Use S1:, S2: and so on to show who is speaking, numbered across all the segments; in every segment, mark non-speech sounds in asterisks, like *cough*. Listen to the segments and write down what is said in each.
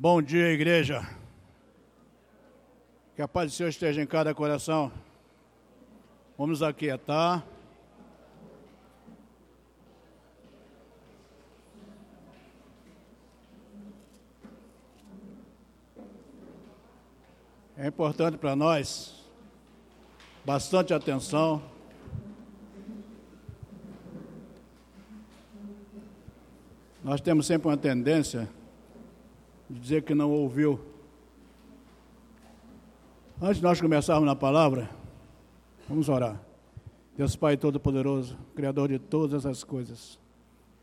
S1: Bom dia, igreja. Que a paz do Senhor esteja em cada coração. Vamos aquietar. É importante para nós, bastante atenção. Nós temos sempre uma tendência dizer que não ouviu. Antes de nós começarmos na palavra, vamos orar. Deus Pai Todo-Poderoso, Criador de todas as coisas.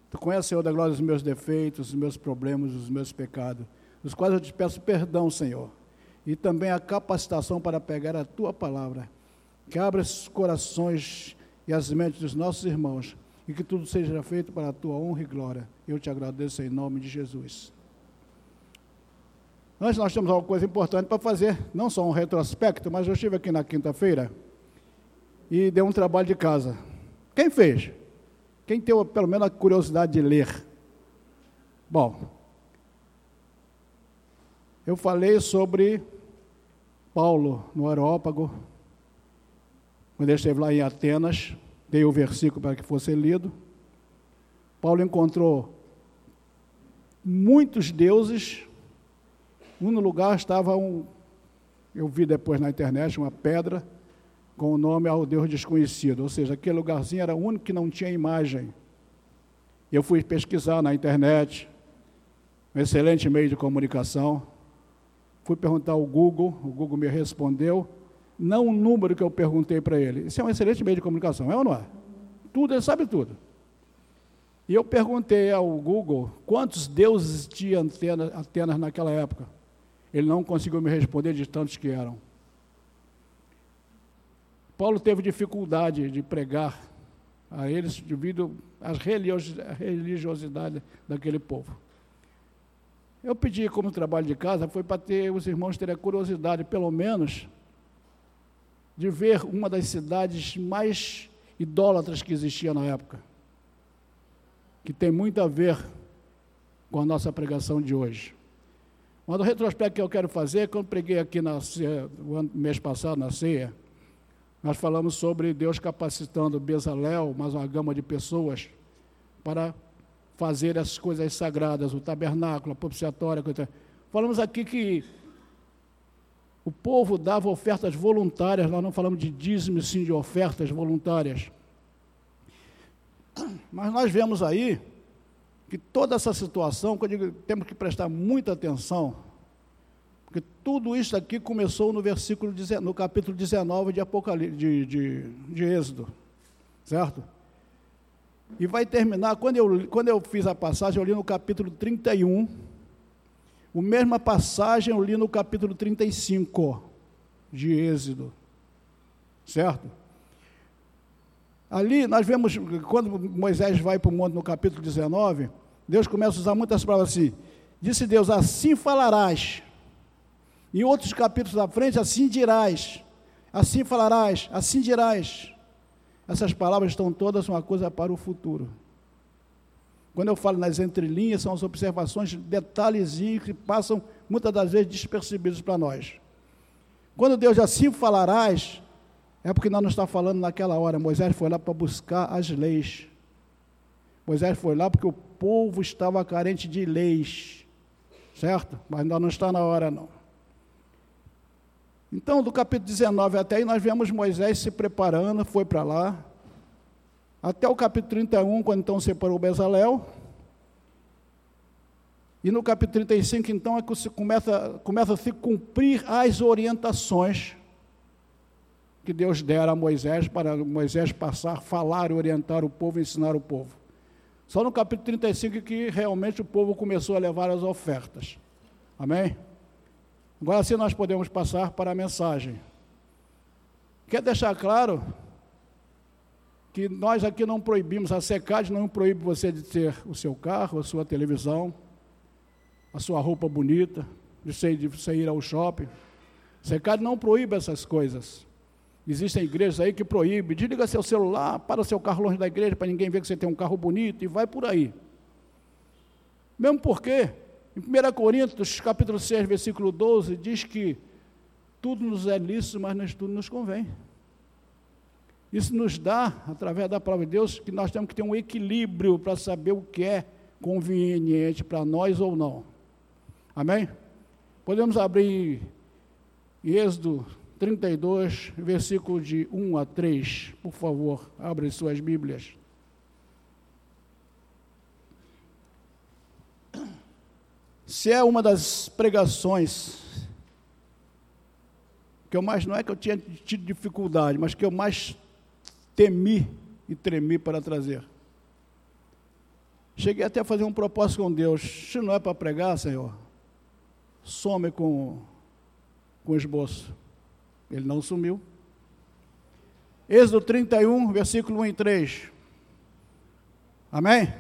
S1: Tu conheces, Senhor da glória, os meus defeitos, os meus problemas, os meus pecados, dos quais eu te peço perdão, Senhor. E também a capacitação para pegar a tua palavra. Que abra os corações e as mentes dos nossos irmãos e que tudo seja feito para a tua honra e glória. Eu te agradeço em nome de Jesus. Antes nós temos alguma coisa importante para fazer, não só um retrospecto, mas eu estive aqui na quinta-feira e dei um trabalho de casa. Quem fez? Quem teve pelo menos a curiosidade de ler? Bom, eu falei sobre Paulo no Aerópago, quando ele esteve lá em Atenas, dei o versículo para que fosse lido. Paulo encontrou muitos deuses um lugar estava um, eu vi depois na internet, uma pedra com o nome ao Deus desconhecido. Ou seja, aquele lugarzinho era o único que não tinha imagem. Eu fui pesquisar na internet, um excelente meio de comunicação. Fui perguntar ao Google, o Google me respondeu, não o número que eu perguntei para ele. Isso é um excelente meio de comunicação, é ou não é? Tudo, ele sabe tudo. E eu perguntei ao Google quantos deuses tinha Atenas naquela época. Ele não conseguiu me responder de tantos que eram. Paulo teve dificuldade de pregar a eles devido à religiosidade daquele povo. Eu pedi como trabalho de casa, foi para ter os irmãos terem a curiosidade, pelo menos, de ver uma das cidades mais idólatras que existia na época, que tem muito a ver com a nossa pregação de hoje. Mas o retrospecto que eu quero fazer, quando preguei aqui na ceia, mês passado, na ceia, nós falamos sobre Deus capacitando Bezalel, mais uma gama de pessoas, para fazer as coisas sagradas, o tabernáculo, a propiciatória. Coisa. Falamos aqui que o povo dava ofertas voluntárias, nós não falamos de dízimo, sim de ofertas voluntárias. Mas nós vemos aí que toda essa situação, que eu digo, temos que prestar muita atenção, porque tudo isso aqui começou no versículo, no capítulo 19 de Apocalipse, de, de, de Êxodo, certo? E vai terminar, quando eu, quando eu fiz a passagem, eu li no capítulo 31, a mesma passagem eu li no capítulo 35 de Êxodo, certo? Ali nós vemos, quando Moisés vai para o monte no capítulo 19, Deus começa a usar muitas palavras assim. Disse Deus: Assim falarás. Em outros capítulos da frente, assim dirás. Assim falarás, assim dirás. Essas palavras estão todas uma coisa para o futuro. Quando eu falo nas entrelinhas, são as observações, detalhezinhos que passam muitas das vezes despercebidos para nós. Quando Deus assim falarás, é porque nós não está falando naquela hora. Moisés foi lá para buscar as leis. Moisés foi lá porque o povo estava carente de leis. Certo? Mas ainda não está na hora, não. Então, do capítulo 19 até aí, nós vemos Moisés se preparando, foi para lá. Até o capítulo 31, quando então separou Bezalel. E no capítulo 35, então, é que se começa, começa a se cumprir as orientações que Deus dera a Moisés para Moisés passar, falar, orientar o povo, ensinar o povo. Só no capítulo 35 que realmente o povo começou a levar as ofertas. Amém? Agora sim nós podemos passar para a mensagem. Quer deixar claro que nós aqui não proibimos, a SECAD não proíbe você de ter o seu carro, a sua televisão, a sua roupa bonita, de você, ir ao shopping. A SECAD não proíbe essas coisas. Existem igrejas aí que proíbem, desliga seu celular, para seu carro longe da igreja para ninguém ver que você tem um carro bonito e vai por aí. Mesmo porque Em 1 Coríntios, capítulo 6, versículo 12, diz que tudo nos é lícito, mas tudo nos convém. Isso nos dá, através da palavra de Deus, que nós temos que ter um equilíbrio para saber o que é conveniente para nós ou não. Amém? Podemos abrir Êxodo 32, versículo de 1 a 3. Por favor, abre suas Bíblias. Se é uma das pregações que eu mais, não é que eu tinha tido dificuldade, mas que eu mais temi e tremi para trazer. Cheguei até a fazer um propósito com Deus. Se não é para pregar, Senhor, some com, com esboço. Ele não sumiu. Êxodo 31, versículo 1 e 3. Amém?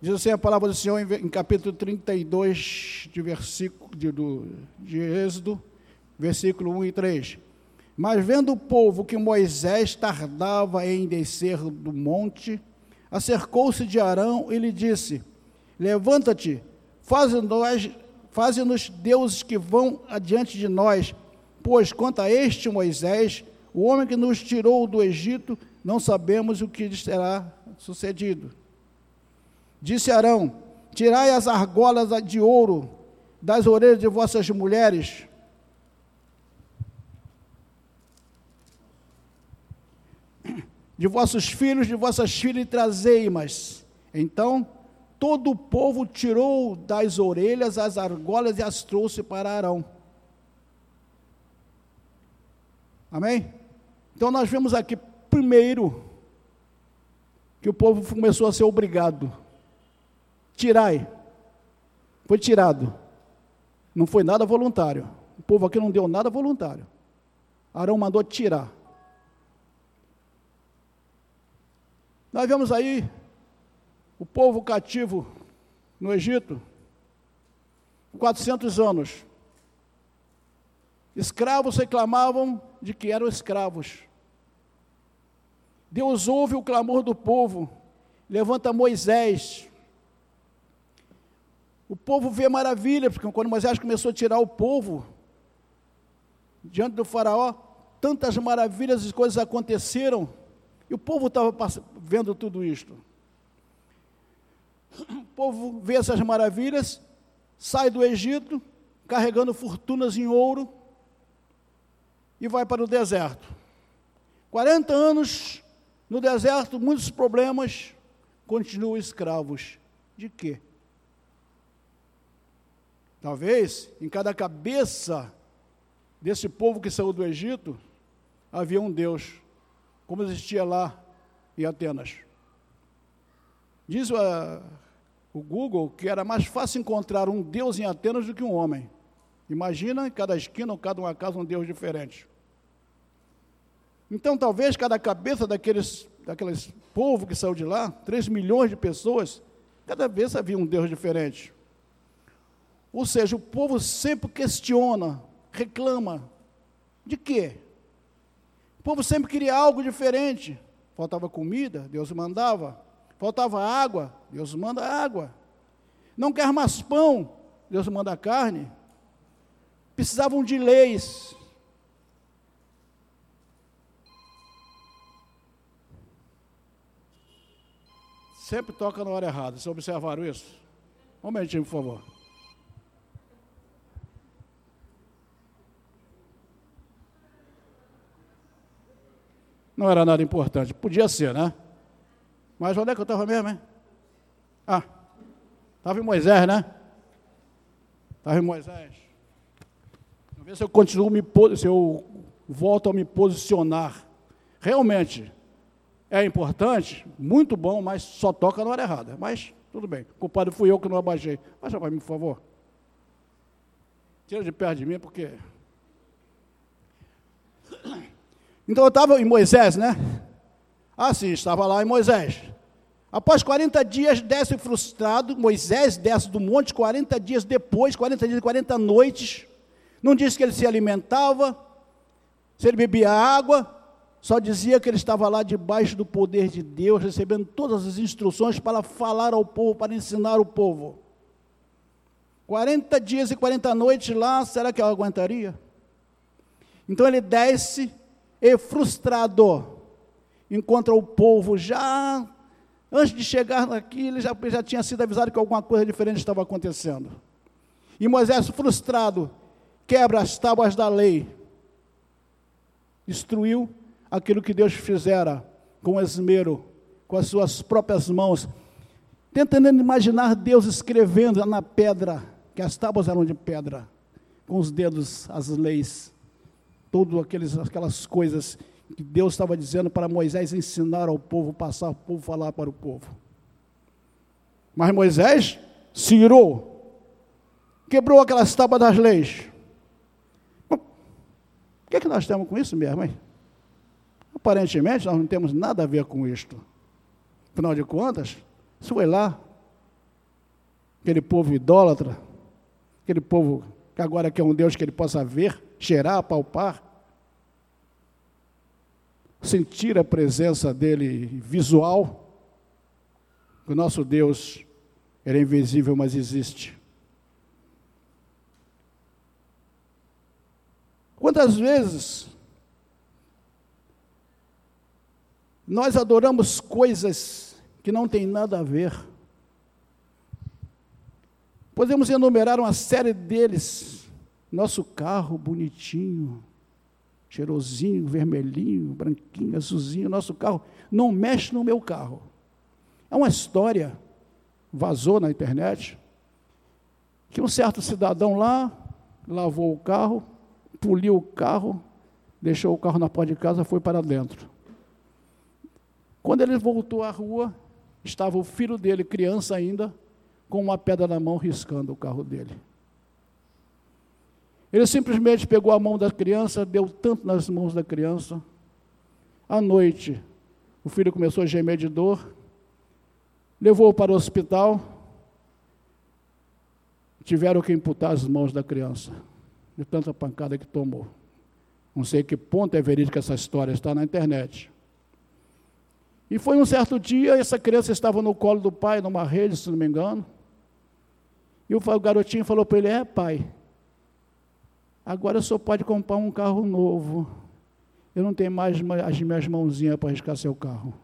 S1: Diz assim a palavra do Senhor em, em capítulo 32 de versículo de, do, de Êxodo, versículo 1 e 3. Mas vendo o povo que Moisés tardava em descer do monte, acercou-se de Arão e lhe disse: Levanta-te, faze-nos faze deuses que vão adiante de nós, pois quanto a este Moisés, o homem que nos tirou do Egito, não sabemos o que lhe será sucedido. Disse Arão: Tirai as argolas de ouro das orelhas de vossas mulheres, de vossos filhos, de vossas filhas, e trazei-mas. Então, todo o povo tirou das orelhas as argolas e as trouxe para Arão. Amém? Então, nós vemos aqui, primeiro, que o povo começou a ser obrigado. Tirai. Foi tirado. Não foi nada voluntário. O povo aqui não deu nada voluntário. Arão mandou tirar. Nós vemos aí o povo cativo no Egito, 400 anos. Escravos reclamavam de que eram escravos. Deus ouve o clamor do povo, levanta Moisés. O povo vê maravilha, porque quando Moisés começou a tirar o povo diante do faraó, tantas maravilhas e coisas aconteceram e o povo estava vendo tudo isto. O povo vê essas maravilhas, sai do Egito, carregando fortunas em ouro, e vai para o deserto. 40 anos no deserto, muitos problemas, continuam escravos. De quê? Talvez em cada cabeça desse povo que saiu do Egito havia um Deus como existia lá em Atenas. Diz uh, o Google que era mais fácil encontrar um Deus em Atenas do que um homem. Imagina em cada esquina ou cada uma casa um Deus diferente. Então, talvez cada cabeça daqueles, daqueles povo que saiu de lá, 3 milhões de pessoas, cada vez havia um Deus diferente. Ou seja, o povo sempre questiona, reclama. De quê? O povo sempre queria algo diferente. Faltava comida, Deus mandava. Faltava água, Deus manda água. Não quer mais pão, Deus manda carne. Precisavam de leis. Sempre toca na hora errada. Vocês observaram isso? Um momentinho, por favor. Não era nada importante. Podia ser, né? Mas onde é que eu estava mesmo, hein? Ah, estava em Moisés, né? Estava em Moisés. Vamos ver se eu continuo me se eu volto a me posicionar. Realmente é importante, muito bom, mas só toca na hora errada. Mas tudo bem. Culpado fui eu que não abaixei. Baixa para mim, por favor. Tira de perto de mim, porque *coughs* então eu estava em Moisés, né? Ah, sim, estava lá em Moisés. Após 40 dias, desce frustrado. Moisés desce do monte 40 dias depois, 40 dias e 40 noites. Não disse que ele se alimentava, se ele bebia água, só dizia que ele estava lá debaixo do poder de Deus, recebendo todas as instruções para falar ao povo, para ensinar o povo. 40 dias e 40 noites lá, será que eu aguentaria? Então ele desce e frustrado encontra o povo já antes de chegar aqui, ele já, já tinha sido avisado que alguma coisa diferente estava acontecendo. E Moisés, frustrado, quebra as tábuas da lei, destruiu aquilo que Deus fizera com esmero, com as suas próprias mãos, tentando imaginar Deus escrevendo na pedra, que as tábuas eram de pedra, com os dedos, as leis, todas aquelas coisas que Deus estava dizendo para Moisés ensinar ao povo, passar o povo, falar para o povo. Mas Moisés se irou, quebrou aquelas tábuas das leis. O que é que nós temos com isso mesmo, hein? Aparentemente, nós não temos nada a ver com isto. Afinal de contas, isso foi lá, aquele povo idólatra, aquele povo que agora quer um Deus que ele possa ver, cheirar, palpar, sentir a presença dele visual. O nosso Deus era invisível, mas existe. Quantas vezes nós adoramos coisas que não têm nada a ver? Podemos enumerar uma série deles. Nosso carro bonitinho, cheirosinho, vermelhinho, branquinho, azulzinho, nosso carro não mexe no meu carro. É uma história, vazou na internet, que um certo cidadão lá lavou o carro, poliu o carro, deixou o carro na porta de casa, foi para dentro. Quando ele voltou à rua, estava o filho dele, criança ainda, com uma pedra na mão, riscando o carro dele. Ele simplesmente pegou a mão da criança, deu tanto nas mãos da criança. À noite, o filho começou a gemer de dor, levou-o para o hospital. Tiveram que imputar as mãos da criança, de tanta pancada que tomou. Não sei que ponto é verídica essa história, está na internet. E foi um certo dia, essa criança estava no colo do pai, numa rede, se não me engano. E o garotinho falou para ele: É, pai, Agora senhor pode comprar um carro novo. Eu não tenho mais as minhas mãozinhas para riscar seu carro.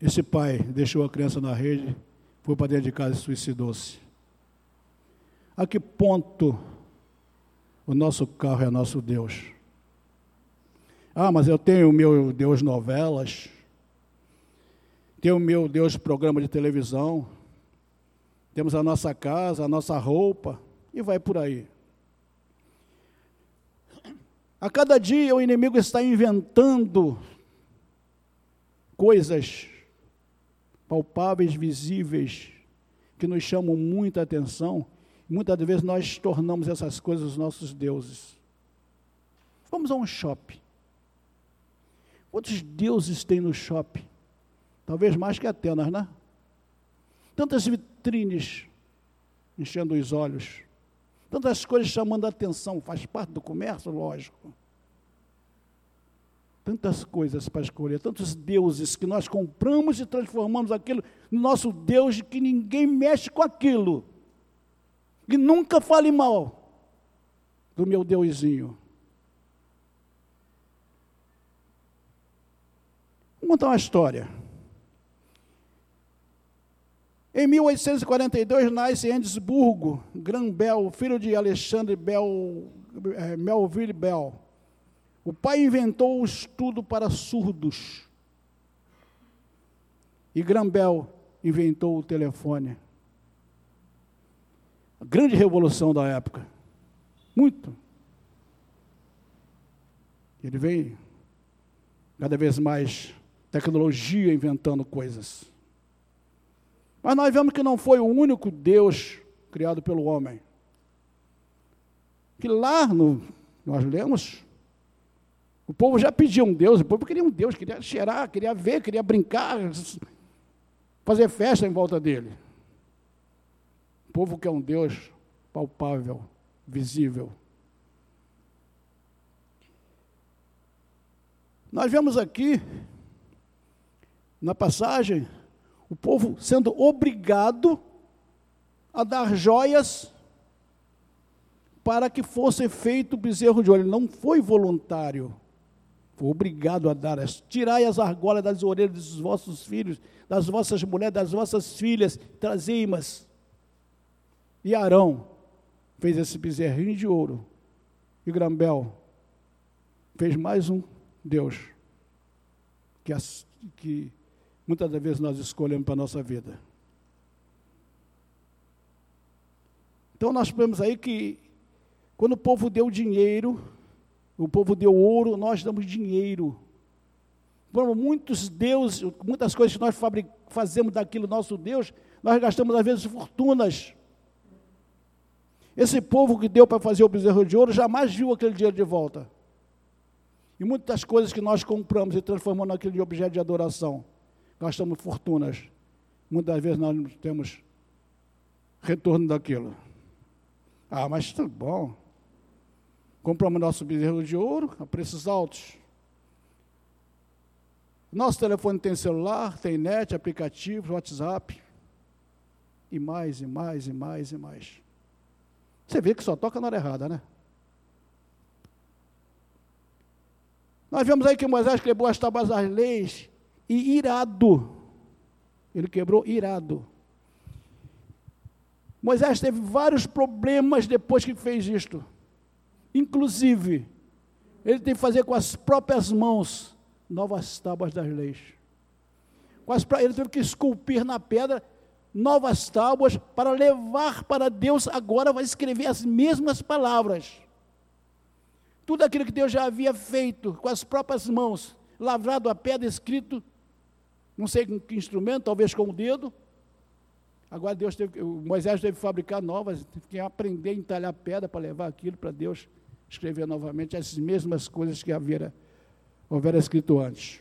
S1: Esse pai deixou a criança na rede, foi para dentro de casa e suicidou-se. A que ponto o nosso carro é nosso Deus? Ah, mas eu tenho o meu Deus novelas, tenho o meu Deus programa de televisão, temos a nossa casa, a nossa roupa e vai por aí. A cada dia o inimigo está inventando coisas palpáveis, visíveis, que nos chamam muita atenção. Muitas vezes nós tornamos essas coisas os nossos deuses. Vamos a um shopping. Quantos deuses tem no shopping? Talvez mais que Atenas, né? Tantas vitrines enchendo os olhos. Tantas coisas chamando a atenção, faz parte do comércio, lógico. Tantas coisas para escolher, tantos deuses que nós compramos e transformamos aquilo no nosso Deus, que ninguém mexe com aquilo. E nunca fale mal do meu Deusinho. Vou contar uma história. Em 1842 nasce em Edimburgo, Grambel, filho de Alexandre Bell, é, Melville Bell. O pai inventou o estudo para surdos. E Grambel inventou o telefone. A grande revolução da época. Muito. Ele vem cada vez mais tecnologia inventando coisas. Mas nós vemos que não foi o único Deus criado pelo homem. Que lá no, nós lemos, o povo já pedia um Deus, o povo queria um Deus, queria cheirar, queria ver, queria brincar, fazer festa em volta dele. O povo quer um Deus palpável, visível. Nós vemos aqui, na passagem, o povo sendo obrigado a dar joias para que fosse feito o bezerro de ouro. Ele não foi voluntário, foi obrigado a dar. Tirai as argolas das orelhas dos vossos filhos, das vossas mulheres, das vossas filhas, trazei-mas. E Arão fez esse bezerrinho de ouro. E Grambel fez mais um Deus que, as, que muitas das vezes nós escolhemos para a nossa vida. Então nós vemos aí que quando o povo deu dinheiro, o povo deu ouro, nós damos dinheiro. Muitos deuses, muitas coisas que nós fazemos daquilo nosso Deus, nós gastamos às vezes fortunas. Esse povo que deu para fazer o bezerro de ouro jamais viu aquele dinheiro de volta. E muitas coisas que nós compramos e transformamos naquele objeto de adoração, gastamos fortunas. Muitas vezes nós não temos retorno daquilo. Ah, mas tá bom. Compramos nosso bezerro de ouro a preços altos. Nosso telefone tem celular, tem net, aplicativo, WhatsApp. E mais, e mais, e mais, e mais. Você vê que só toca na hora errada, né? Nós vemos aí que Moisés quebrou as tábuas das leis e irado. Ele quebrou irado. Moisés teve vários problemas depois que fez isto. Inclusive, ele teve que fazer com as próprias mãos novas tábuas das leis. ele teve que esculpir na pedra novas tábuas para levar para Deus, agora vai escrever as mesmas palavras. Tudo aquilo que Deus já havia feito com as próprias mãos, lavrado a pedra, escrito, não sei com que instrumento, talvez com o dedo, Agora Deus teve, Moisés teve que fabricar novas, teve que aprender a entalhar pedra para levar aquilo para Deus escrever novamente as mesmas coisas que havia, houvera escrito antes.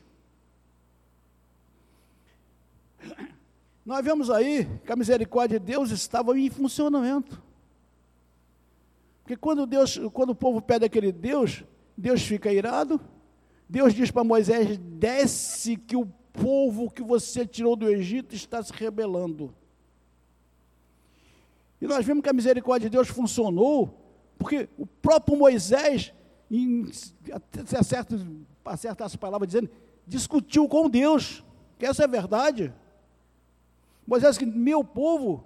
S1: Nós vemos aí que a misericórdia de Deus estava em funcionamento. Porque quando Deus, quando o povo pede aquele Deus, Deus fica irado. Deus diz para Moisés: desce que o povo que você tirou do Egito está se rebelando. E nós vimos que a misericórdia de Deus funcionou, porque o próprio Moisés, em certas, certas palavras dizendo, discutiu com Deus, que essa é a verdade. Moisés que meu povo,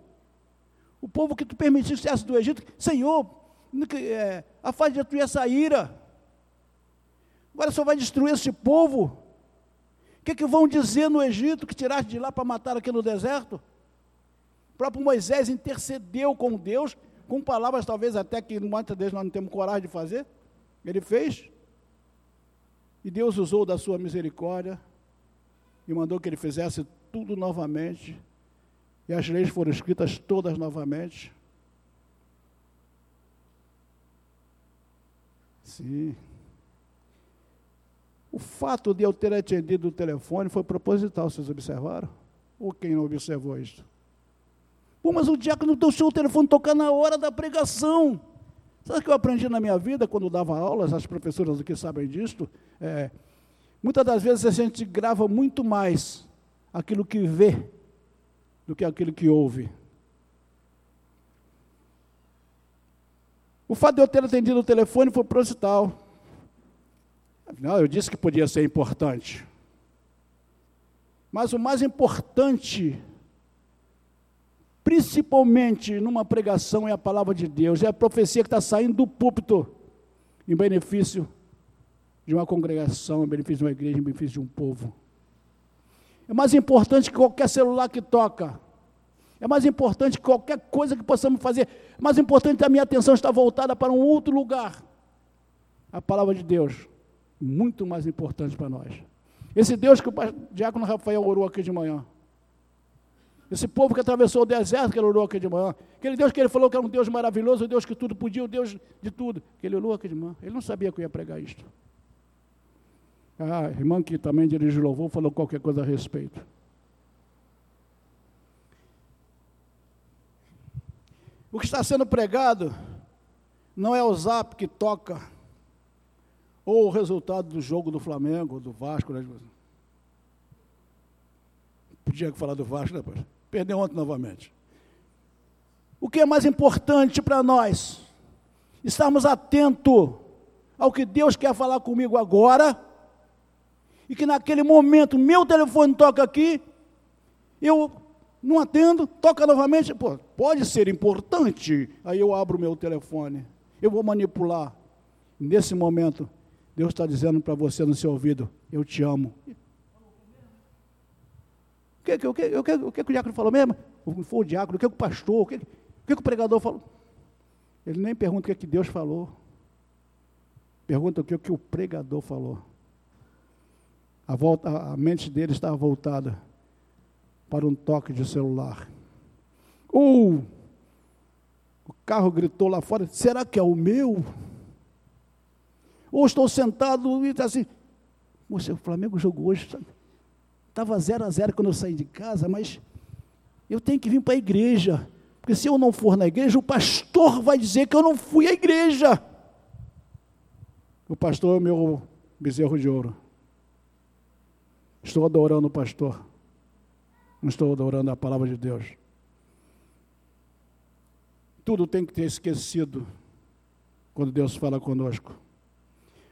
S1: o povo que tu permitiste do Egito, Senhor, é, afaste de tu essa ira. Agora só vai destruir esse povo. Que, que vão dizer no Egito que tiraste de lá para matar aqui no deserto? O próprio Moisés intercedeu com Deus, com palavras talvez até que muitas vezes nós não temos coragem de fazer. Ele fez. E Deus usou da sua misericórdia e mandou que ele fizesse tudo novamente. E as leis foram escritas todas novamente. Sim. O fato de eu ter atendido o telefone foi proposital, vocês observaram? Ou quem não observou isso? Pô, mas o diácono deixou o telefone tocar na hora da pregação. Sabe o que eu aprendi na minha vida quando dava aulas, as professoras aqui sabem disso? É, muitas das vezes a gente grava muito mais aquilo que vê do que aquilo que ouve. O fato de eu ter atendido o telefone foi proposital. Afinal, eu disse que podia ser importante. Mas o mais importante principalmente numa pregação, é a palavra de Deus, é a profecia que está saindo do púlpito, em benefício de uma congregação, em benefício de uma igreja, em benefício de um povo. É mais importante que qualquer celular que toca. É mais importante que qualquer coisa que possamos fazer. É mais importante que a minha atenção está voltada para um outro lugar. A palavra de Deus, muito mais importante para nós. Esse Deus que o diácono Rafael orou aqui de manhã. Esse povo que atravessou o deserto, que ele orou aqui de manhã. Aquele Deus que ele falou que era um Deus maravilhoso, um Deus que tudo podia, um Deus de tudo. Que ele orou aqui de manhã. Ele não sabia que eu ia pregar isto. A irmã que também dirigiu louvor falou qualquer coisa a respeito. O que está sendo pregado não é o zap que toca, ou o resultado do jogo do Flamengo, do Vasco. Né? Podia falar do Vasco depois. Perdeu ontem novamente. O que é mais importante para nós? Estarmos atentos ao que Deus quer falar comigo agora, e que naquele momento meu telefone toca aqui, eu não atendo, toca novamente, pô, pode ser importante, aí eu abro meu telefone, eu vou manipular. Nesse momento, Deus está dizendo para você no seu ouvido: Eu te amo. O que, o que, o que, o que, o diácono falou mesmo? Foi o diácono, o que, o pastor, o que, o que, o pregador falou? Ele nem pergunta o que, que Deus falou. Pergunta o que, o que o pregador falou. A, volta, a mente dele estava voltada para um toque de celular. Ou o carro gritou lá fora: será que é o meu? Ou estou sentado e está assim. Moça, o Flamengo jogou hoje. Estava 0 a 0 quando eu saí de casa, mas eu tenho que vir para a igreja. Porque se eu não for na igreja, o pastor vai dizer que eu não fui à igreja. O pastor é o meu bezerro de ouro. Estou adorando o pastor. Não estou adorando a palavra de Deus. Tudo tem que ter esquecido quando Deus fala conosco.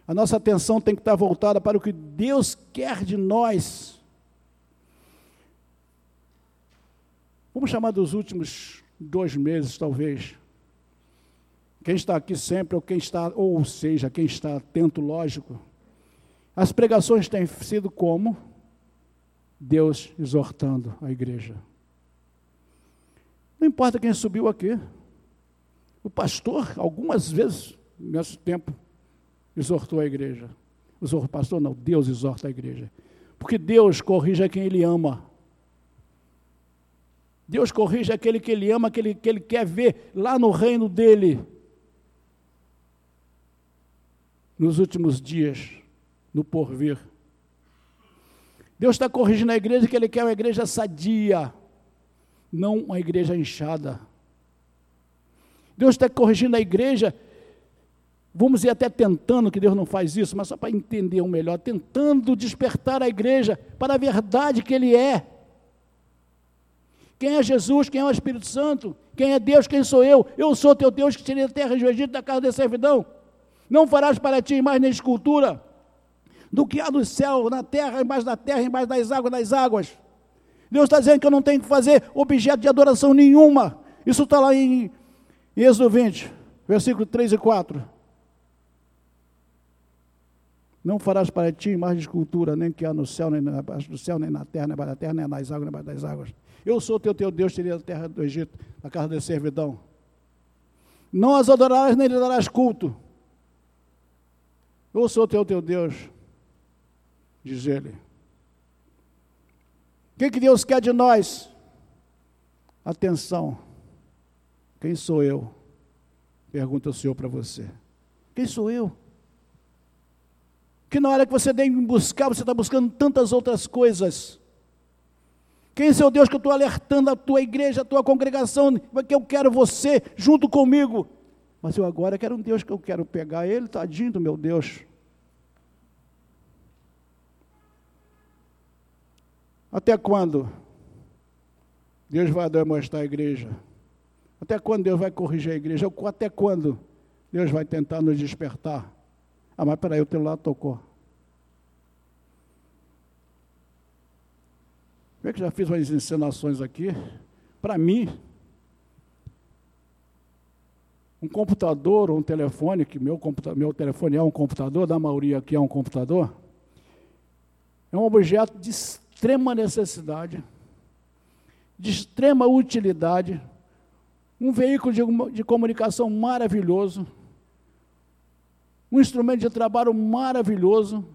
S1: A nossa atenção tem que estar voltada para o que Deus quer de nós. Vamos chamar dos últimos dois meses, talvez. Quem está aqui sempre, ou quem está, ou seja, quem está atento, lógico. As pregações têm sido como? Deus exortando a igreja. Não importa quem subiu aqui. O pastor, algumas vezes, nesse tempo, exortou a igreja. O pastor não, Deus exorta a igreja. Porque Deus corrige a quem Ele ama. Deus corrige aquele que Ele ama, aquele que Ele quer ver lá no reino dEle. Nos últimos dias, no porvir. Deus está corrigindo a igreja que Ele quer uma igreja sadia, não uma igreja inchada. Deus está corrigindo a igreja Vamos ir até tentando, que Deus não faz isso, mas só para entender o melhor, tentando despertar a igreja para a verdade que Ele é. Quem é Jesus? Quem é o Espírito Santo? Quem é Deus? Quem sou eu? Eu sou teu Deus que tirei da terra do Egito, da casa da servidão. Não farás para ti mais nem escultura do que há no céu, na terra, embaixo da terra, embaixo das águas, das águas. Deus está dizendo que eu não tenho que fazer objeto de adoração nenhuma. Isso está lá em, em Êxodo 20, versículo 3 e 4. Não farás para ti mais de escultura, nem que há no céu, nem abaixo do céu, nem na terra, nem da terra, nem nas águas, nem abaixo das águas. Eu sou teu, teu Deus, teria a terra do Egito, a casa da servidão. Não as adorarás, nem lhe darás culto. Eu sou teu, teu Deus, diz ele. O que, que Deus quer de nós? Atenção. Quem sou eu? Pergunta o Senhor para você. Quem sou eu? Que na hora que você tem que buscar, você está buscando tantas outras coisas. Quem é seu Deus que eu estou alertando a tua igreja, a tua congregação, que eu quero você junto comigo. Mas eu agora quero um Deus que eu quero pegar ele, tadinho do meu Deus. Até quando Deus vai demonstrar a igreja? Até quando Deus vai corrigir a igreja? Até quando Deus vai tentar nos despertar? Ah, mas peraí, o lado tocou. Eu que já fiz umas encenações aqui. Para mim, um computador ou um telefone, que meu, meu telefone é um computador, da maioria aqui é um computador, é um objeto de extrema necessidade, de extrema utilidade, um veículo de, de comunicação maravilhoso, um instrumento de trabalho maravilhoso.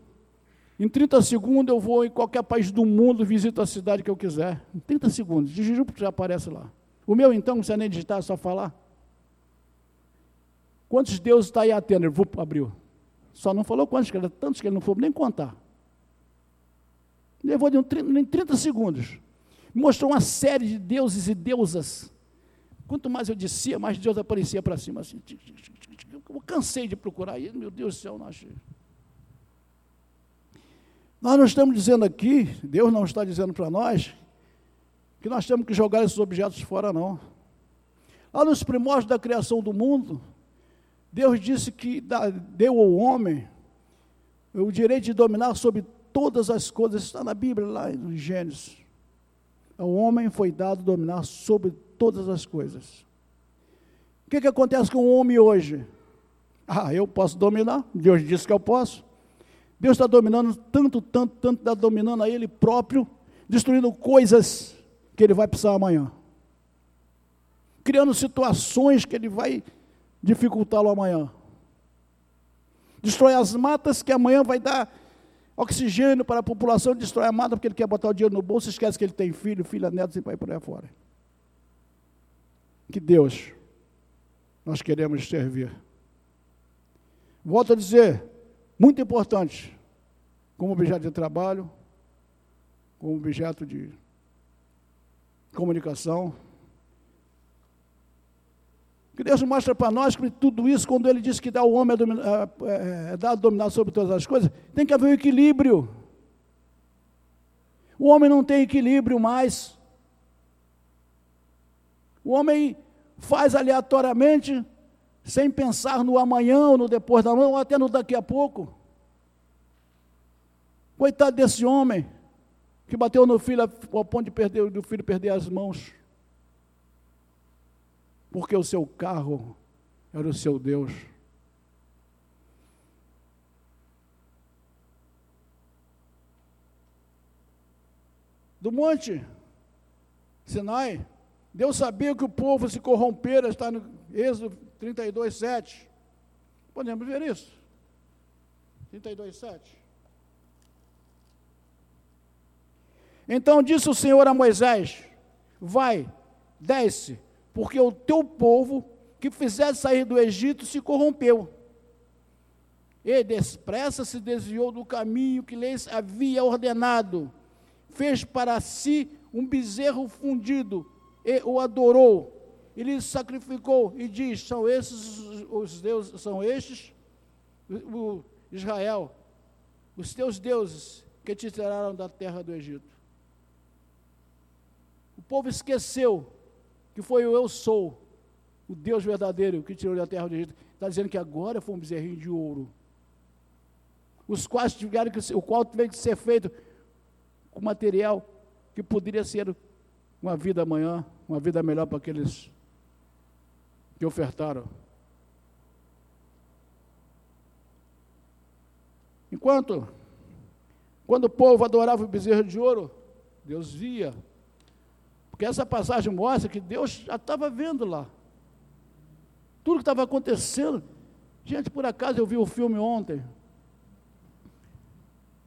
S1: Em 30 segundos eu vou em qualquer país do mundo, visito a cidade que eu quiser. Em 30 segundos, digiro já aparece lá. O meu então, não precisa nem digitar, é só falar. Quantos deuses está aí atendo? Ele abriu. Só não falou quantos, que era tantos que ele não foi nem contar. Levou de um, em 30 segundos. Mostrou uma série de deuses e deusas. Quanto mais eu descia, mais Deus aparecia para cima assim. Eu cansei de procurar isso, meu Deus do céu, não achei. Nós não estamos dizendo aqui, Deus não está dizendo para nós, que nós temos que jogar esses objetos fora, não. Lá nos primórdios da criação do mundo, Deus disse que deu ao homem o direito de dominar sobre todas as coisas, está na Bíblia, lá em Gênesis. Ao homem foi dado dominar sobre todas as coisas. O que, que acontece com o homem hoje? Ah, eu posso dominar, Deus disse que eu posso. Deus está dominando tanto, tanto, tanto, está dominando a Ele próprio, destruindo coisas que Ele vai precisar amanhã. Criando situações que Ele vai dificultá-lo amanhã. Destrói as matas que amanhã vai dar oxigênio para a população, destrói a mata porque ele quer botar o dinheiro no bolso, esquece que ele tem filho, filha, netos e vai por aí fora. Que Deus nós queremos servir. Volto a dizer, muito importante, como objeto de trabalho, como objeto de comunicação, que Deus mostra para nós que tudo isso, quando Ele diz que dá ao homem é, é, dá a dominar sobre todas as coisas, tem que haver um equilíbrio. O homem não tem equilíbrio mais. O homem faz aleatoriamente, sem pensar no amanhã, ou no depois da manhã, ou até no daqui a pouco. Coitado desse homem que bateu no filho ao ponto de perder, do filho perder as mãos porque o seu carro era o seu Deus. Do monte Sinai, Deus sabia que o povo se corrompera, está no Êxodo 32, 7. Podemos ver isso? 32, 7. Então disse o Senhor a Moisés: Vai, desce, porque o teu povo que fizesse sair do Egito se corrompeu. E depressa se desviou do caminho que lhes havia ordenado. Fez para si um bezerro fundido e o adorou. E lhe sacrificou e diz: São esses os deuses, são estes, o Israel, os teus deuses que te tiraram da terra do Egito. O povo esqueceu que foi o eu sou, o Deus verdadeiro que tirou da terra do Egito, está dizendo que agora foi um bezerrinho de ouro. Os quais tiveram que, o qual teve que ser feito com material que poderia ser uma vida amanhã, uma vida melhor para aqueles que ofertaram. Enquanto, quando o povo adorava o bezerro de ouro, Deus via porque essa passagem mostra que Deus já estava vendo lá. Tudo que estava acontecendo. Gente, por acaso eu vi o filme ontem.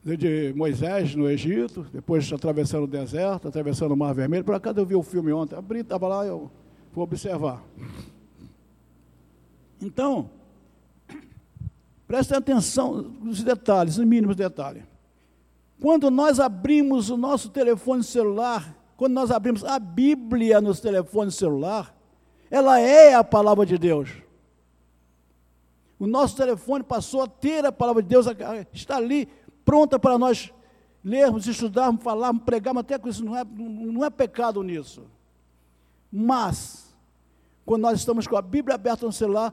S1: De Moisés no Egito, depois atravessando o deserto, atravessando o Mar Vermelho. Por acaso eu vi o filme ontem. Abri, estava lá, eu vou observar. Então, prestem atenção nos detalhes, nos mínimos detalhes. Quando nós abrimos o nosso telefone celular, quando nós abrimos a Bíblia nos telefones celular, ela é a palavra de Deus. O nosso telefone passou a ter a palavra de Deus, está ali pronta para nós lermos, estudarmos, falarmos, pregarmos, até que isso não é, não é pecado nisso. Mas, quando nós estamos com a Bíblia aberta no celular,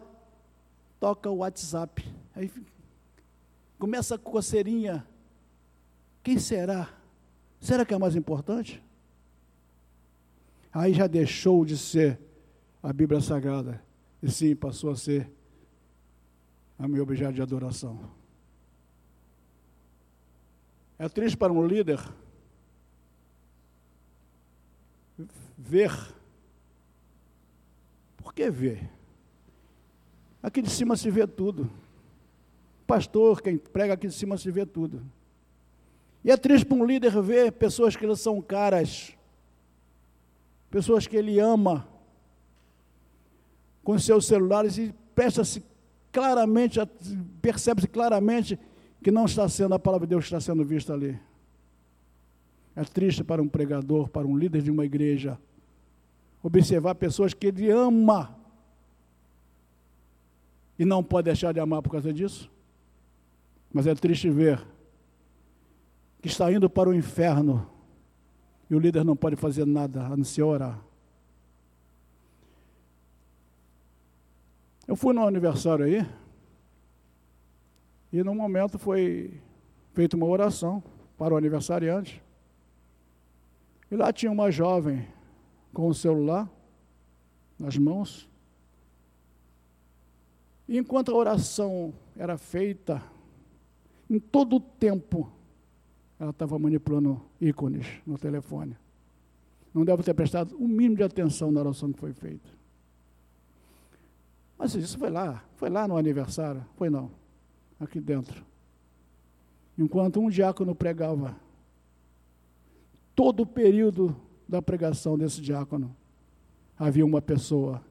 S1: toca o WhatsApp. Aí começa a coceirinha. Quem será? Será que é mais importante? aí já deixou de ser a Bíblia Sagrada, e sim passou a ser a meu objeto de adoração. É triste para um líder ver. Por que ver? Aqui de cima se vê tudo. Pastor, quem prega aqui de cima se vê tudo. E é triste para um líder ver pessoas que são caras pessoas que ele ama, com seus celulares e presta-se claramente, percebe-se claramente que não está sendo a palavra de Deus está sendo vista ali. É triste para um pregador, para um líder de uma igreja, observar pessoas que ele ama e não pode deixar de amar por causa disso. Mas é triste ver que está indo para o inferno e o líder não pode fazer nada a não ser orar. Eu fui no aniversário aí, e no momento foi feita uma oração para o aniversariante. E lá tinha uma jovem com o celular nas mãos. E enquanto a oração era feita, em todo o tempo, ela estava manipulando ícones no telefone. Não deve ter prestado o mínimo de atenção na oração que foi feita. Mas isso foi lá, foi lá no aniversário? Foi não, aqui dentro. Enquanto um diácono pregava, todo o período da pregação desse diácono, havia uma pessoa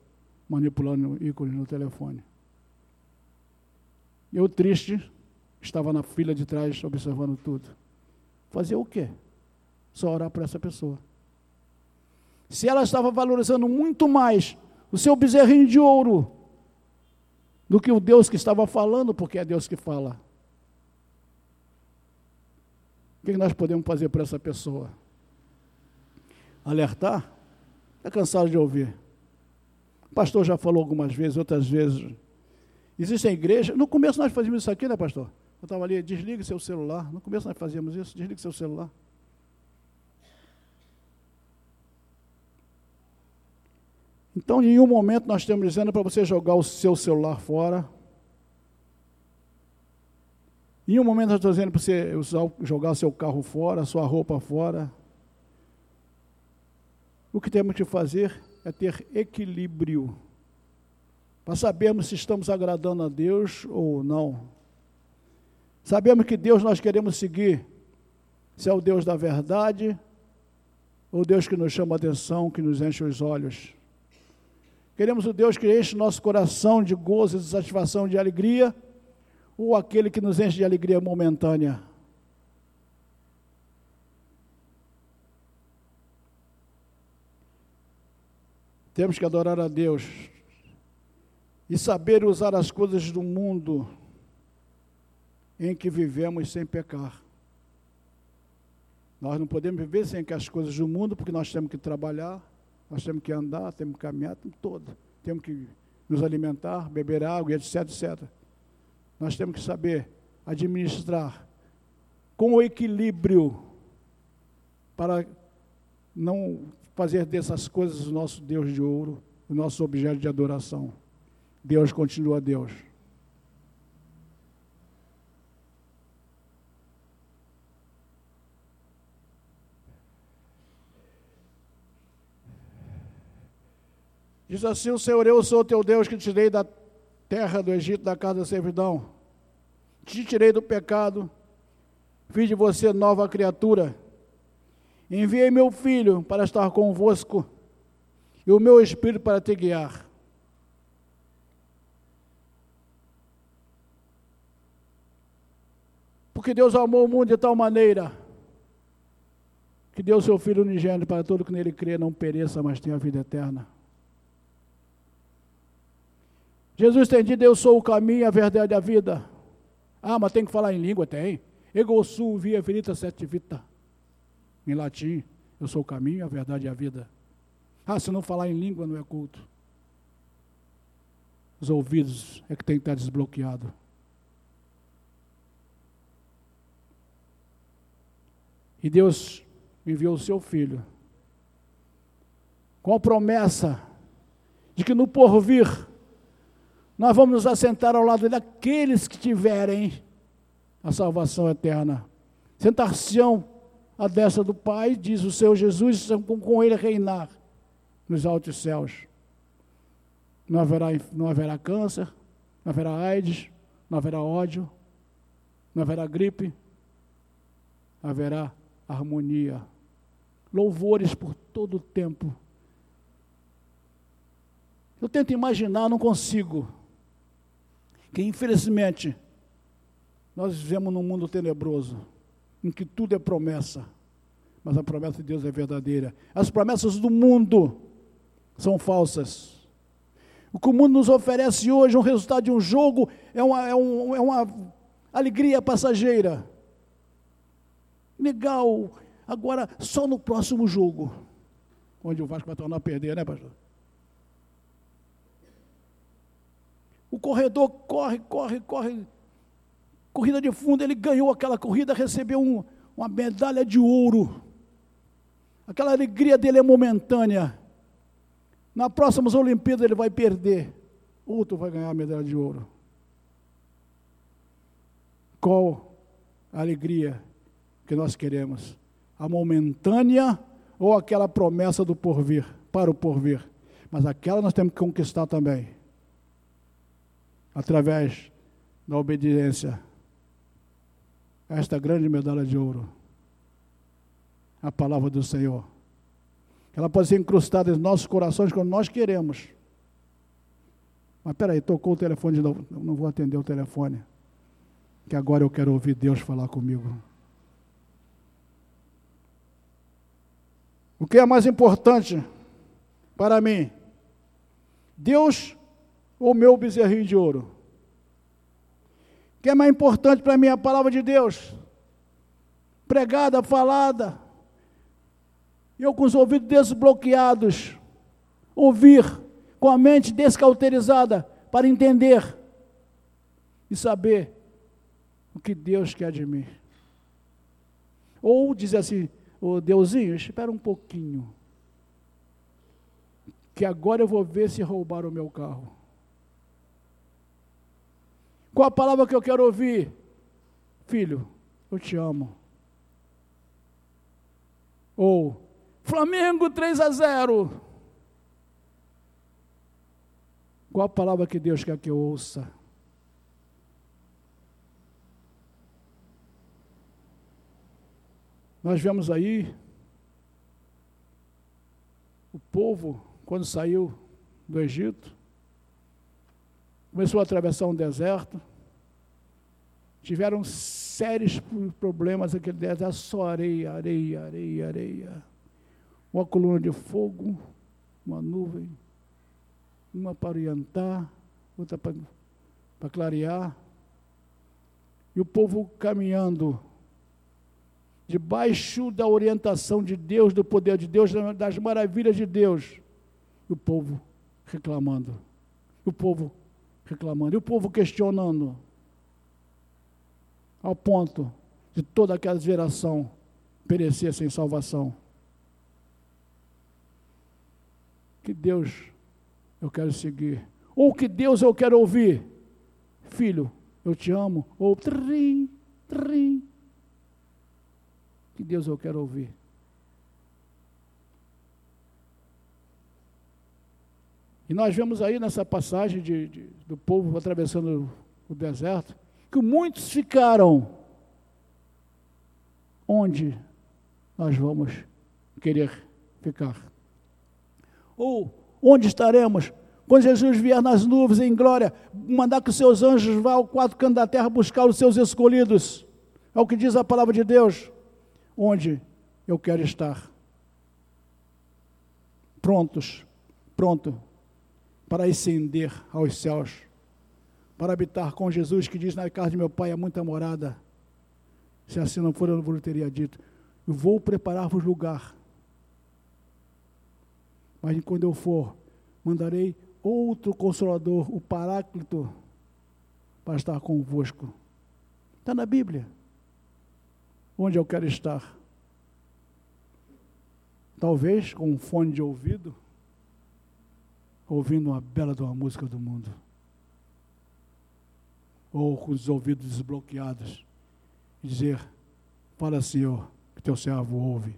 S1: manipulando ícones no telefone. Eu, triste, estava na fila de trás observando tudo. Fazer o quê? Só orar por essa pessoa. Se ela estava valorizando muito mais o seu bezerrinho de ouro do que o Deus que estava falando, porque é Deus que fala. O que nós podemos fazer para essa pessoa? Alertar? Está cansado de ouvir. O pastor já falou algumas vezes, outras vezes. Existem igrejas. No começo nós fazíamos isso aqui, né, pastor? Eu estava ali, desligue seu celular. No começo nós fazíamos isso, desligue seu celular. Então, em nenhum momento nós estamos dizendo para você jogar o seu celular fora. Em um momento nós estamos dizendo para você jogar o seu carro fora, a sua roupa fora. O que temos que fazer é ter equilíbrio para sabermos se estamos agradando a Deus ou não. Sabemos que Deus nós queremos seguir, se é o Deus da verdade, ou Deus que nos chama a atenção, que nos enche os olhos. Queremos o Deus que enche nosso coração de gozo, de satisfação, de alegria, ou aquele que nos enche de alegria momentânea. Temos que adorar a Deus e saber usar as coisas do mundo em que vivemos sem pecar. Nós não podemos viver sem que as coisas do mundo, porque nós temos que trabalhar, nós temos que andar, temos que caminhar, temos todo. Temos que nos alimentar, beber água, etc, etc. Nós temos que saber administrar com o equilíbrio para não fazer dessas coisas o nosso Deus de ouro, o nosso objeto de adoração. Deus continua Deus. Diz assim: O Senhor, eu sou teu Deus que te tirei da terra do Egito, da casa da servidão. Te tirei do pecado, fiz de você nova criatura. Enviei meu filho para estar convosco e o meu espírito para te guiar. Porque Deus amou o mundo de tal maneira que deu seu Filho unigênito para todo que nele crê não pereça, mas tenha vida eterna. Jesus tem dito, eu sou o caminho, a verdade e a vida. Ah, mas tem que falar em língua? Tem. Ego sum via verita set vita. Em latim, eu sou o caminho, a verdade e a vida. Ah, se não falar em língua não é culto. Os ouvidos é que tem que estar desbloqueado. E Deus enviou o seu filho com a promessa de que no porvir nós vamos nos assentar ao lado daqueles que tiverem a salvação eterna. Sentar-se-ão à destra do Pai, diz o Senhor Jesus, com ele reinar nos altos céus. Não haverá, não haverá câncer, não haverá AIDS, não haverá ódio, não haverá gripe, haverá harmonia, louvores por todo o tempo. Eu tento imaginar, não consigo que infelizmente nós vivemos num mundo tenebroso, em que tudo é promessa, mas a promessa de Deus é verdadeira. As promessas do mundo são falsas. O que o mundo nos oferece hoje, um resultado de um jogo, é uma, é um, é uma alegria passageira. Legal, agora só no próximo jogo, onde o Vasco vai tornar a perder, né, pastor? corredor corre, corre, corre. Corrida de fundo, ele ganhou aquela corrida, recebeu um, uma medalha de ouro. Aquela alegria dele é momentânea. Na próxima Olimpíadas ele vai perder. Outro vai ganhar a medalha de ouro. Qual a alegria que nós queremos? A momentânea ou aquela promessa do porvir, para o porvir? Mas aquela nós temos que conquistar também. Através da obediência. Esta grande medalha de ouro. A palavra do Senhor. Ela pode ser incrustada em nossos corações quando nós queremos. Mas peraí, tocou o telefone de novo. Não vou atender o telefone que agora eu quero ouvir Deus falar comigo. O que é mais importante para mim? Deus ou meu bezerrinho de ouro? O que é mais importante para mim? A palavra de Deus. Pregada, falada. Eu com os ouvidos desbloqueados. Ouvir com a mente descauterizada para entender e saber o que Deus quer de mim. Ou dizer assim, ô Deusinho, espera um pouquinho, que agora eu vou ver se roubaram o meu carro. Qual a palavra que eu quero ouvir? Filho, eu te amo. Ou Flamengo 3 a 0. Qual a palavra que Deus quer que eu ouça? Nós vemos aí o povo, quando saiu do Egito, começou a atravessar um deserto, tiveram sérios problemas aquele deserto, só areia, areia, areia, areia. Uma coluna de fogo, uma nuvem, uma para orientar, outra para, para clarear. E o povo caminhando debaixo da orientação de Deus, do poder de Deus, das maravilhas de Deus. E o povo reclamando. O povo reclamando. E o povo questionando. Ao ponto de toda aquela geração perecer sem salvação. Que Deus eu quero seguir. Ou que Deus eu quero ouvir. Filho, eu te amo. Ou trim, trim, que Deus eu quero ouvir? E nós vemos aí nessa passagem de, de, do povo atravessando o deserto, que muitos ficaram onde nós vamos querer ficar. Ou onde estaremos quando Jesus vier nas nuvens em glória, mandar que os seus anjos vá ao quatro cantos da terra buscar os seus escolhidos. É o que diz a palavra de Deus onde eu quero estar. Prontos, pronto para ascender aos céus, para habitar com Jesus, que diz na casa de meu pai é muita morada. Se assim não for, eu não vos teria dito. Eu vou preparar-vos lugar. Mas quando eu for, mandarei outro consolador, o Paráclito, para estar convosco. Está na Bíblia onde eu quero estar. Talvez com um fone de ouvido, ouvindo uma bela de uma música do mundo. Ou com os ouvidos desbloqueados. E dizer, fala Senhor, que teu servo ouve.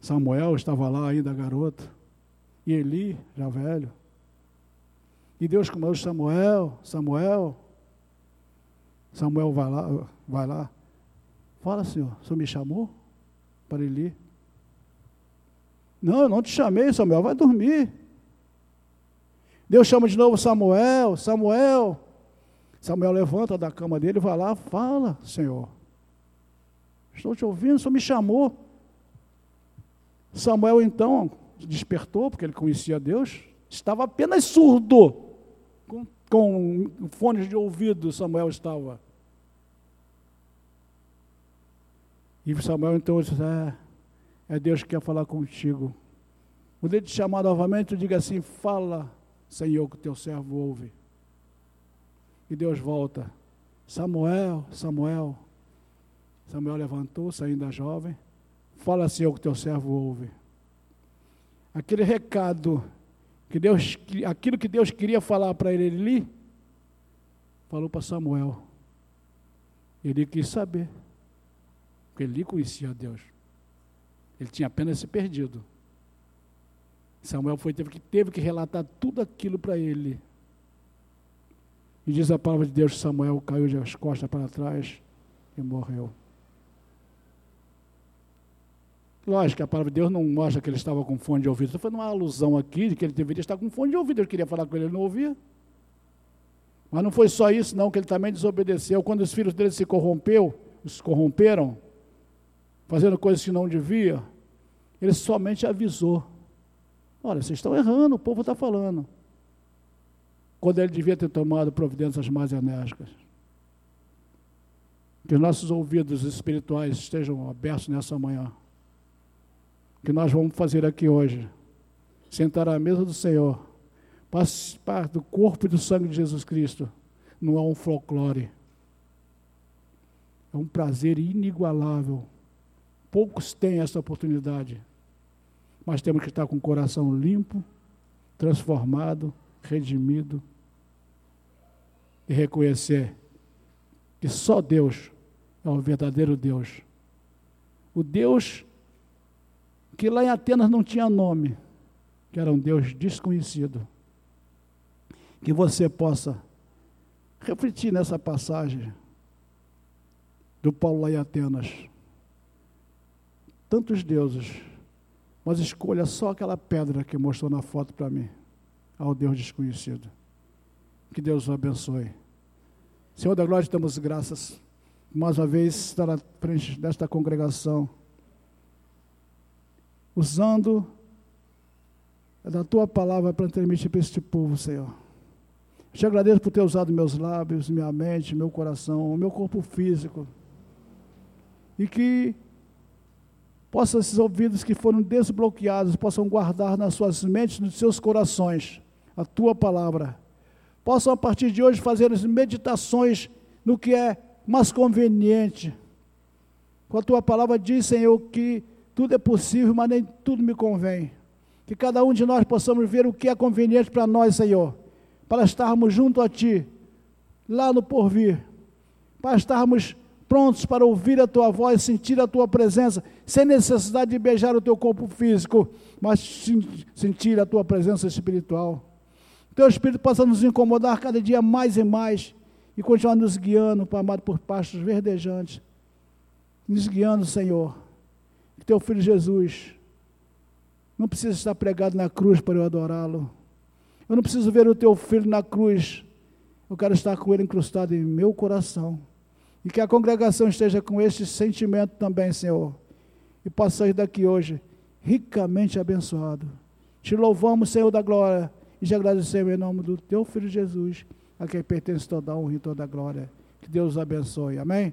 S1: Samuel estava lá ainda garoto. E Eli, já velho. E Deus comeu Samuel, Samuel, Samuel vai lá, vai lá. Fala, Senhor, o Senhor me chamou para ele ir? Não, eu não te chamei, Samuel, vai dormir. Deus chama de novo Samuel, Samuel. Samuel levanta da cama dele, vai lá, fala, Senhor. Estou te ouvindo, o Senhor me chamou. Samuel então despertou, porque ele conhecia Deus, estava apenas surdo com fones de ouvido Samuel estava. E Samuel então disse, é, é Deus que quer falar contigo. Quando ele te chamar novamente, diga assim: Fala, Senhor, que teu servo ouve. E Deus volta. Samuel, Samuel. Samuel levantou, ainda jovem. Fala, Senhor, que teu servo ouve. Aquele recado que Deus, aquilo que Deus queria falar para ele ali, falou para Samuel. Ele quis saber, porque ele conhecia Deus. Ele tinha apenas se perdido. Samuel foi, teve, que, teve que relatar tudo aquilo para ele. E diz a palavra de Deus: Samuel caiu de as costas para trás e morreu. Lógico a palavra de Deus não mostra que ele estava com fone de ouvido. Isso foi uma alusão aqui de que ele deveria estar com fone de ouvido. Ele queria falar com ele, ele não ouvia. Mas não foi só isso, não, que ele também desobedeceu. Quando os filhos dele se corrompeu, se corromperam, fazendo coisas que não devia, ele somente avisou. Olha, vocês estão errando, o povo está falando. Quando ele devia ter tomado providências mais enérgicas. Que nossos ouvidos espirituais estejam abertos nessa manhã. Que nós vamos fazer aqui hoje. Sentar à mesa do Senhor. Participar do corpo e do sangue de Jesus Cristo. Não é um folclore. É um prazer inigualável. Poucos têm essa oportunidade mas temos que estar com o coração limpo, transformado, redimido e reconhecer que só Deus é o verdadeiro Deus. O Deus que lá em Atenas não tinha nome, que era um Deus desconhecido. Que você possa refletir nessa passagem do Paulo lá em Atenas. Tantos deuses mas escolha só aquela pedra que mostrou na foto para mim, ao Deus desconhecido. Que Deus o abençoe. Senhor da glória, damos graças mais uma vez estar na frente desta congregação, usando da tua palavra para transmitir para este povo, Senhor. Te agradeço por ter usado meus lábios, minha mente, meu coração, meu corpo físico. E que possam esses ouvidos que foram desbloqueados, possam guardar nas suas mentes, nos seus corações, a tua palavra. Possam a partir de hoje fazer as meditações no que é mais conveniente. Com a tua palavra diz, Senhor, que tudo é possível, mas nem tudo me convém. Que cada um de nós possamos ver o que é conveniente para nós, Senhor, para estarmos junto a Ti, lá no porvir, para estarmos prontos para ouvir a tua voz, sentir a tua presença, sem necessidade de beijar o teu corpo físico, mas sentir a tua presença espiritual. Teu Espírito possa nos incomodar cada dia mais e mais e continuar nos guiando, amado, por pastos verdejantes. Nos guiando, Senhor. Teu filho Jesus não precisa estar pregado na cruz para eu adorá-lo. Eu não preciso ver o teu filho na cruz. Eu quero estar com ele incrustado em meu coração. E que a congregação esteja com este sentimento também, Senhor. E possa daqui hoje ricamente abençoado. Te louvamos, Senhor da glória, e te agradecemos em nome do teu Filho Jesus, a quem pertence toda a honra e toda a glória. Que Deus abençoe. Amém?